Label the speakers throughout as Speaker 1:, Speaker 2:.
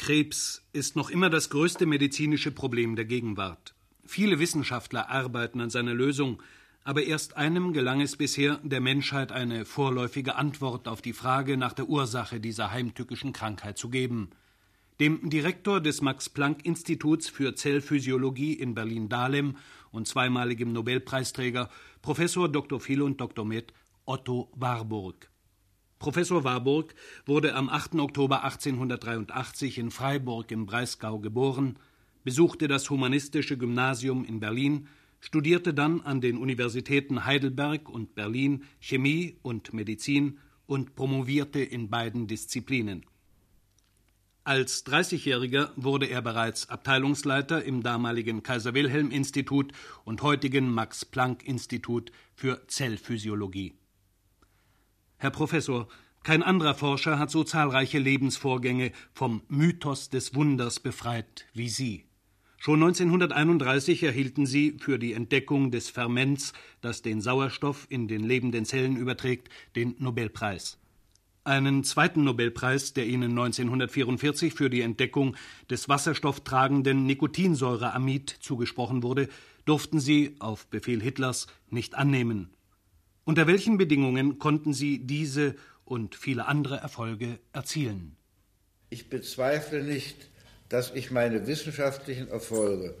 Speaker 1: Krebs ist noch immer das größte medizinische Problem der Gegenwart. Viele Wissenschaftler arbeiten an seiner Lösung, aber erst einem gelang es bisher, der Menschheit eine vorläufige Antwort auf die Frage nach der Ursache dieser heimtückischen Krankheit zu geben. Dem Direktor des Max-Planck-Instituts für Zellphysiologie in Berlin-Dahlem und zweimaligem Nobelpreisträger Professor Dr. Phil und Dr. Med Otto Warburg. Professor Warburg wurde am 8. Oktober 1883 in Freiburg im Breisgau geboren, besuchte das Humanistische Gymnasium in Berlin, studierte dann an den Universitäten Heidelberg und Berlin Chemie und Medizin und promovierte in beiden Disziplinen. Als 30-Jähriger wurde er bereits Abteilungsleiter im damaligen Kaiser Wilhelm Institut und heutigen Max Planck Institut für Zellphysiologie. Herr Professor, kein anderer Forscher hat so zahlreiche Lebensvorgänge vom Mythos des Wunders befreit wie Sie. Schon 1931 erhielten Sie für die Entdeckung des Ferments, das den Sauerstoff in den lebenden Zellen überträgt, den Nobelpreis. Einen zweiten Nobelpreis, der Ihnen 1944 für die Entdeckung des wasserstofftragenden Nikotinsäureamid zugesprochen wurde, durften Sie auf Befehl Hitlers nicht annehmen. Unter welchen Bedingungen konnten Sie diese und viele andere Erfolge erzielen?
Speaker 2: Ich bezweifle nicht, dass ich meine wissenschaftlichen Erfolge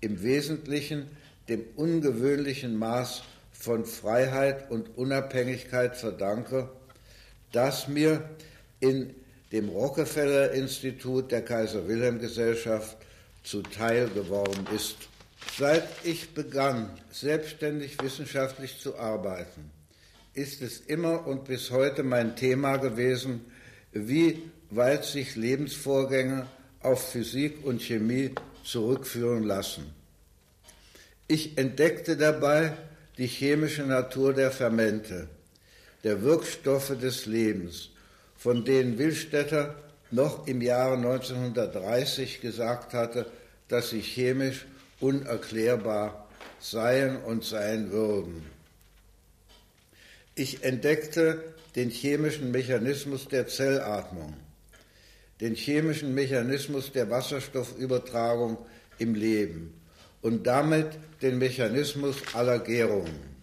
Speaker 2: im Wesentlichen dem ungewöhnlichen Maß von Freiheit und Unabhängigkeit verdanke, das mir in dem Rockefeller Institut der Kaiser Wilhelm Gesellschaft zuteil geworden ist. Seit ich begann, selbstständig wissenschaftlich zu arbeiten, ist es immer und bis heute mein Thema gewesen, wie weit sich Lebensvorgänge auf Physik und Chemie zurückführen lassen. Ich entdeckte dabei die chemische Natur der Fermente, der Wirkstoffe des Lebens, von denen Willstätter noch im Jahre 1930 gesagt hatte, dass sie chemisch unerklärbar seien und sein würden. Ich entdeckte den chemischen Mechanismus der Zellatmung, den chemischen Mechanismus der Wasserstoffübertragung im Leben und damit den Mechanismus aller Gärungen.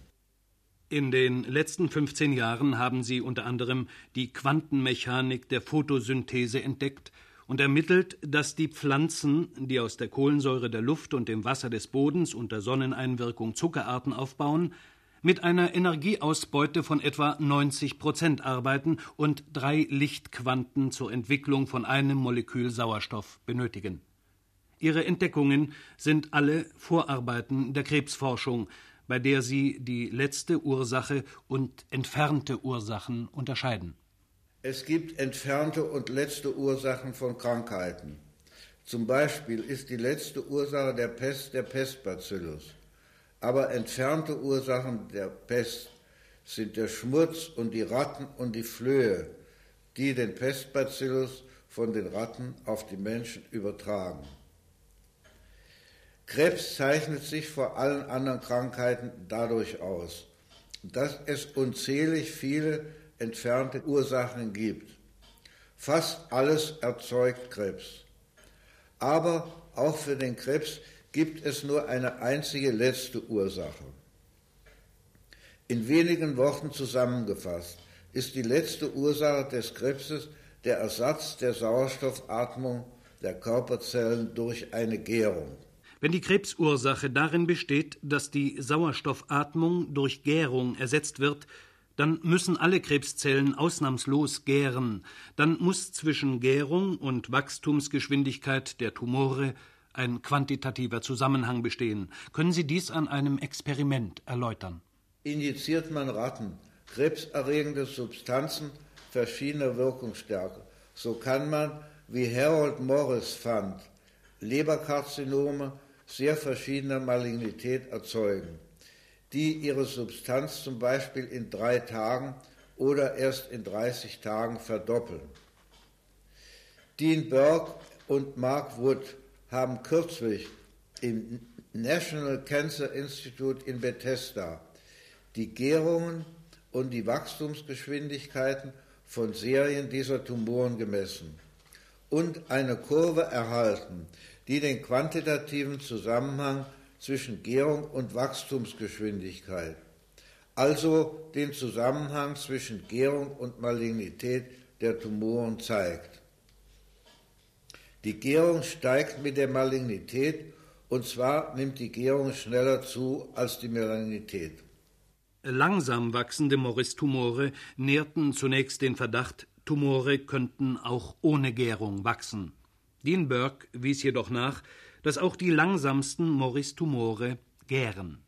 Speaker 1: In den letzten 15 Jahren haben Sie unter anderem die Quantenmechanik der Photosynthese entdeckt und ermittelt, dass die Pflanzen, die aus der Kohlensäure der Luft und dem Wasser des Bodens unter Sonneneinwirkung Zuckerarten aufbauen, mit einer Energieausbeute von etwa 90 Prozent arbeiten und drei Lichtquanten zur Entwicklung von einem Molekül Sauerstoff benötigen. Ihre Entdeckungen sind alle Vorarbeiten der Krebsforschung, bei der sie die letzte Ursache und entfernte Ursachen unterscheiden.
Speaker 2: Es gibt entfernte und letzte Ursachen von Krankheiten. Zum Beispiel ist die letzte Ursache der Pest der Pestbacillus. Aber entfernte Ursachen der Pest sind der Schmutz und die Ratten und die Flöhe, die den Pestbacillus von den Ratten auf die Menschen übertragen. Krebs zeichnet sich vor allen anderen Krankheiten dadurch aus, dass es unzählig viele entfernte Ursachen gibt. Fast alles erzeugt Krebs. Aber auch für den Krebs gibt es nur eine einzige letzte Ursache. In wenigen Worten zusammengefasst ist die letzte Ursache des Krebses der Ersatz der Sauerstoffatmung der Körperzellen durch eine Gärung.
Speaker 1: Wenn die Krebsursache darin besteht, dass die Sauerstoffatmung durch Gärung ersetzt wird, dann müssen alle Krebszellen ausnahmslos gären, dann muss zwischen Gärung und Wachstumsgeschwindigkeit der Tumore ein quantitativer Zusammenhang bestehen. Können Sie dies an einem Experiment erläutern?
Speaker 2: Injiziert man Ratten krebserregende Substanzen verschiedener Wirkungsstärke, so kann man, wie Harold Morris fand, Leberkarzinome sehr verschiedener Malignität erzeugen, die ihre Substanz zum Beispiel in drei Tagen oder erst in 30 Tagen verdoppeln. Dean Burke und Mark Wood haben kürzlich im National Cancer Institute in Bethesda die Gärungen und die Wachstumsgeschwindigkeiten von Serien dieser Tumoren gemessen und eine Kurve erhalten, die den quantitativen Zusammenhang zwischen Gärung und Wachstumsgeschwindigkeit, also den Zusammenhang zwischen Gärung und Malignität der Tumoren zeigt. Die Gärung steigt mit der Malignität und zwar nimmt die Gärung schneller zu als die Malignität.
Speaker 1: Langsam wachsende Morris-Tumore nährten zunächst den Verdacht, Tumore könnten auch ohne Gärung wachsen. Dean Burke wies jedoch nach, dass auch die langsamsten Morris-Tumore gären.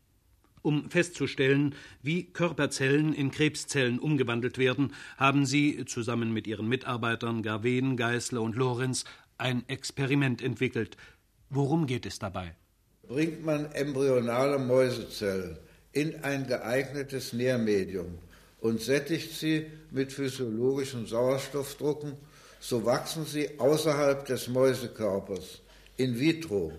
Speaker 1: Um festzustellen, wie Körperzellen in Krebszellen umgewandelt werden, haben sie zusammen mit ihren Mitarbeitern Garven, Geißler und Lorenz ein Experiment entwickelt. Worum geht es dabei?
Speaker 2: Bringt man embryonale Mäusezellen in ein geeignetes Nährmedium und sättigt sie mit physiologischen Sauerstoffdrucken, so wachsen sie außerhalb des Mäusekörpers, in vitro,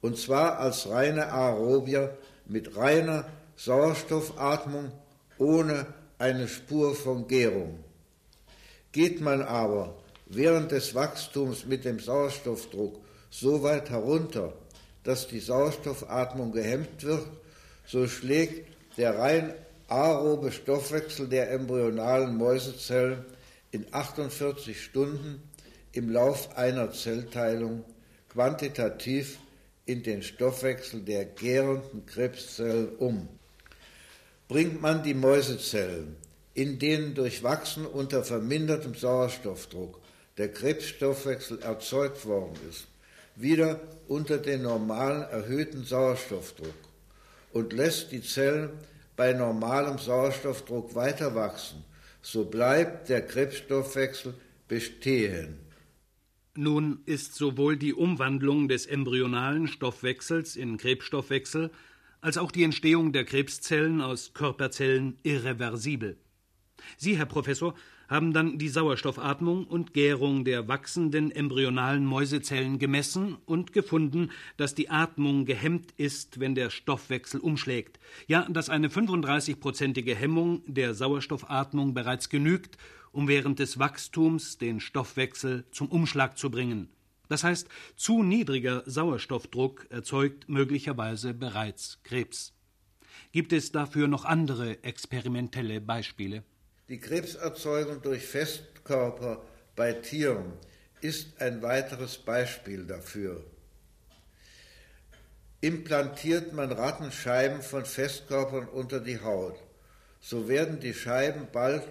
Speaker 2: und zwar als reine Aerobier mit reiner Sauerstoffatmung ohne eine Spur von Gärung. Geht man aber während des Wachstums mit dem Sauerstoffdruck so weit herunter, dass die Sauerstoffatmung gehemmt wird, so schlägt der rein aerobe Stoffwechsel der embryonalen Mäusezellen in 48 Stunden im Lauf einer Zellteilung quantitativ in den Stoffwechsel der gärenden Krebszellen um. Bringt man die Mäusezellen, in denen durch Wachsen unter vermindertem Sauerstoffdruck der Krebsstoffwechsel erzeugt worden ist, wieder unter den normalen erhöhten Sauerstoffdruck und lässt die Zellen bei normalem Sauerstoffdruck weiter wachsen, so bleibt der Krebsstoffwechsel bestehen.
Speaker 1: Nun ist sowohl die Umwandlung des embryonalen Stoffwechsels in Krebsstoffwechsel als auch die Entstehung der Krebszellen aus Körperzellen irreversibel. Sie, Herr Professor, haben dann die Sauerstoffatmung und Gärung der wachsenden embryonalen Mäusezellen gemessen und gefunden, dass die Atmung gehemmt ist, wenn der Stoffwechsel umschlägt. Ja, dass eine 35-prozentige Hemmung der Sauerstoffatmung bereits genügt, um während des Wachstums den Stoffwechsel zum Umschlag zu bringen. Das heißt, zu niedriger Sauerstoffdruck erzeugt möglicherweise bereits Krebs. Gibt es dafür noch andere experimentelle Beispiele?
Speaker 2: Die Krebserzeugung durch Festkörper bei Tieren ist ein weiteres Beispiel dafür. Implantiert man Rattenscheiben von Festkörpern unter die Haut, so werden die Scheiben bald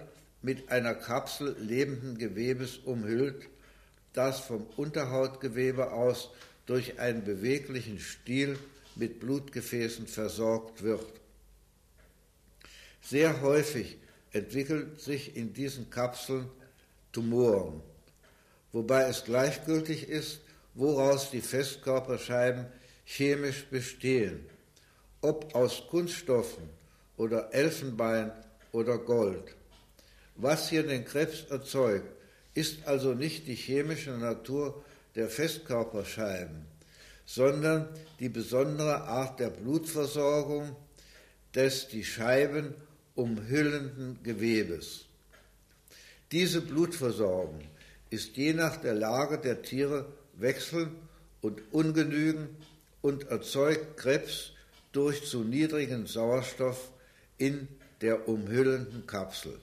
Speaker 2: mit einer Kapsel lebenden Gewebes umhüllt, das vom Unterhautgewebe aus durch einen beweglichen Stiel mit Blutgefäßen versorgt wird. Sehr häufig entwickeln sich in diesen Kapseln Tumoren, wobei es gleichgültig ist, woraus die Festkörperscheiben chemisch bestehen, ob aus Kunststoffen oder Elfenbein oder Gold. Was hier den Krebs erzeugt, ist also nicht die chemische Natur der Festkörperscheiben, sondern die besondere Art der Blutversorgung des die Scheiben umhüllenden Gewebes. Diese Blutversorgung ist je nach der Lage der Tiere wechselnd und ungenügend und erzeugt Krebs durch zu niedrigen Sauerstoff in der umhüllenden Kapsel.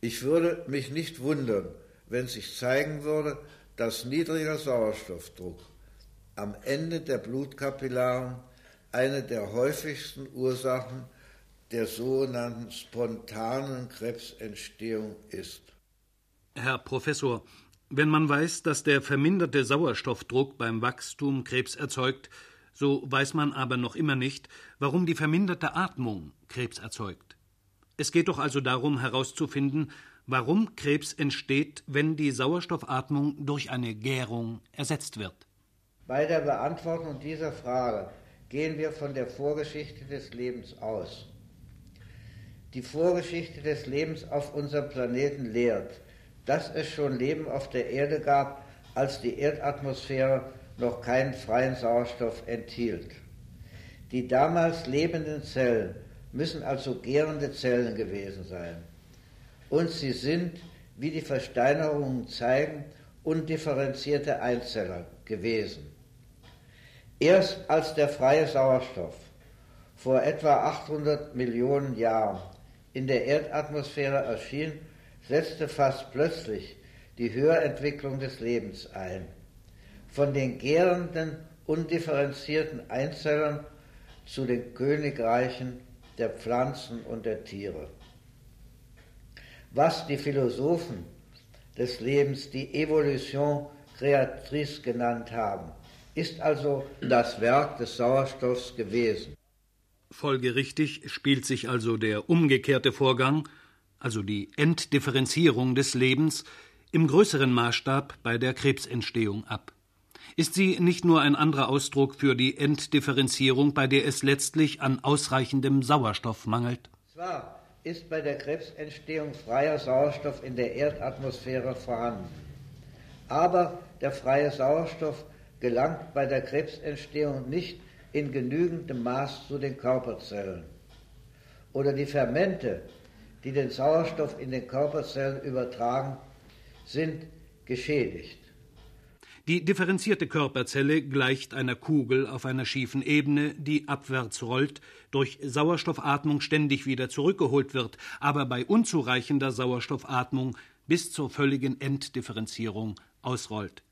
Speaker 2: Ich würde mich nicht wundern, wenn sich zeigen würde, dass niedriger Sauerstoffdruck am Ende der Blutkapillaren eine der häufigsten Ursachen der sogenannten spontanen Krebsentstehung ist.
Speaker 1: Herr Professor, wenn man weiß, dass der verminderte Sauerstoffdruck beim Wachstum Krebs erzeugt, so weiß man aber noch immer nicht, warum die verminderte Atmung Krebs erzeugt. Es geht doch also darum herauszufinden, warum Krebs entsteht, wenn die Sauerstoffatmung durch eine Gärung ersetzt wird.
Speaker 2: Bei der Beantwortung dieser Frage gehen wir von der Vorgeschichte des Lebens aus. Die Vorgeschichte des Lebens auf unserem Planeten lehrt, dass es schon Leben auf der Erde gab, als die Erdatmosphäre noch keinen freien Sauerstoff enthielt. Die damals lebenden Zellen müssen also gärende Zellen gewesen sein. Und sie sind, wie die Versteinerungen zeigen, undifferenzierte Einzeller gewesen. Erst als der freie Sauerstoff vor etwa 800 Millionen Jahren in der Erdatmosphäre erschien, setzte fast plötzlich die Höherentwicklung des Lebens ein. Von den gärenden, undifferenzierten Einzellern zu den Königreichen der Pflanzen und der Tiere. Was die Philosophen des Lebens die Evolution créatrice genannt haben, ist also das Werk des Sauerstoffs gewesen.
Speaker 1: Folgerichtig spielt sich also der umgekehrte Vorgang, also die Entdifferenzierung des Lebens, im größeren Maßstab bei der Krebsentstehung ab. Ist sie nicht nur ein anderer Ausdruck für die Entdifferenzierung, bei der es letztlich an ausreichendem Sauerstoff mangelt?
Speaker 2: Zwar ist bei der Krebsentstehung freier Sauerstoff in der Erdatmosphäre vorhanden, aber der freie Sauerstoff gelangt bei der Krebsentstehung nicht in genügendem Maß zu den Körperzellen. Oder die Fermente, die den Sauerstoff in den Körperzellen übertragen, sind geschädigt.
Speaker 1: Die differenzierte Körperzelle gleicht einer Kugel auf einer schiefen Ebene, die abwärts rollt, durch Sauerstoffatmung ständig wieder zurückgeholt wird, aber bei unzureichender Sauerstoffatmung bis zur völligen Enddifferenzierung ausrollt.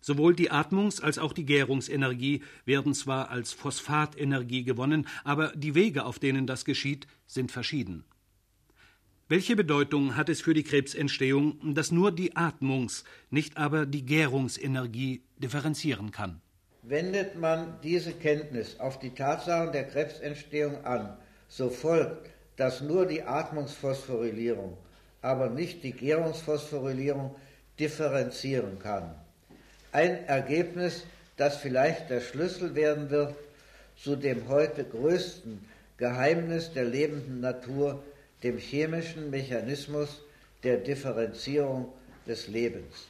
Speaker 1: Sowohl die Atmungs- als auch die Gärungsenergie werden zwar als Phosphatenergie gewonnen, aber die Wege, auf denen das geschieht, sind verschieden. Welche Bedeutung hat es für die Krebsentstehung, dass nur die Atmungs-, nicht aber die Gärungsenergie differenzieren kann?
Speaker 2: Wendet man diese Kenntnis auf die Tatsachen der Krebsentstehung an, so folgt, dass nur die Atmungsphosphorylierung, aber nicht die Gärungsphosphorylierung differenzieren kann. Ein Ergebnis, das vielleicht der Schlüssel werden wird zu dem heute größten Geheimnis der lebenden Natur, dem chemischen Mechanismus der Differenzierung des Lebens.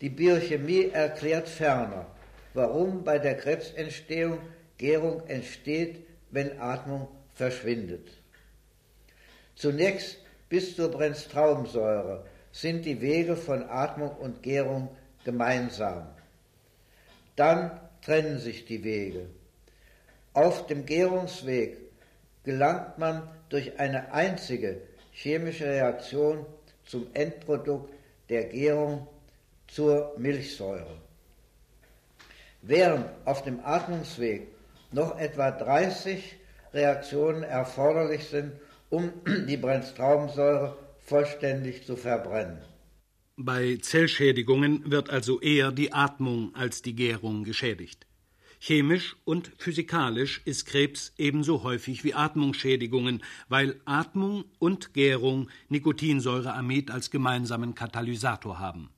Speaker 2: Die Biochemie erklärt ferner, warum bei der Krebsentstehung Gärung entsteht, wenn Atmung verschwindet. Zunächst bis zur Brennstraubensäure sind die Wege von Atmung und Gärung gemeinsam. Dann trennen sich die Wege. Auf dem Gärungsweg gelangt man durch eine einzige chemische Reaktion zum Endprodukt der Gärung zur Milchsäure. Während auf dem Atmungsweg noch etwa 30 Reaktionen erforderlich sind, um die Brennstraubensäure vollständig zu verbrennen.
Speaker 1: Bei Zellschädigungen wird also eher die Atmung als die Gärung geschädigt. Chemisch und physikalisch ist Krebs ebenso häufig wie Atmungsschädigungen, weil Atmung und Gärung Nikotinsäureamid als gemeinsamen Katalysator haben.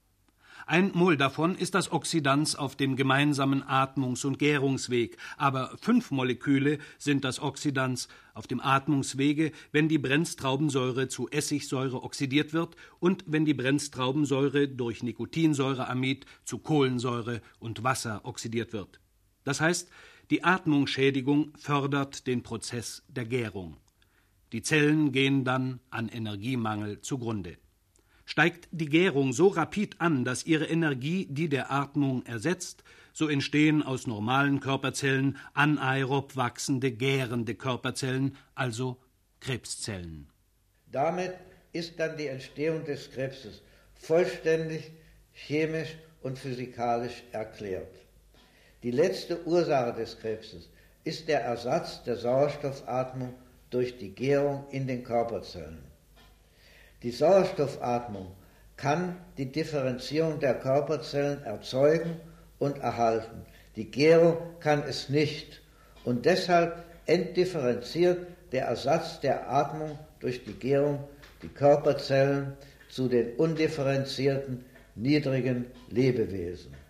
Speaker 1: Ein Mol davon ist das Oxidans auf dem gemeinsamen Atmungs- und Gärungsweg, aber fünf Moleküle sind das Oxidans auf dem Atmungswege, wenn die Brennstraubensäure zu Essigsäure oxidiert wird und wenn die Brennstraubensäure durch Nikotinsäureamid zu Kohlensäure und Wasser oxidiert wird. Das heißt, die Atmungsschädigung fördert den Prozess der Gärung. Die Zellen gehen dann an Energiemangel zugrunde. Steigt die Gärung so rapid an, dass ihre Energie die der Atmung ersetzt, so entstehen aus normalen Körperzellen anaerob wachsende, gärende Körperzellen, also Krebszellen.
Speaker 2: Damit ist dann die Entstehung des Krebses vollständig chemisch und physikalisch erklärt. Die letzte Ursache des Krebses ist der Ersatz der Sauerstoffatmung durch die Gärung in den Körperzellen. Die Sauerstoffatmung kann die Differenzierung der Körperzellen erzeugen und erhalten. Die Gärung kann es nicht. Und deshalb entdifferenziert der Ersatz der Atmung durch die Gärung die Körperzellen zu den undifferenzierten, niedrigen Lebewesen.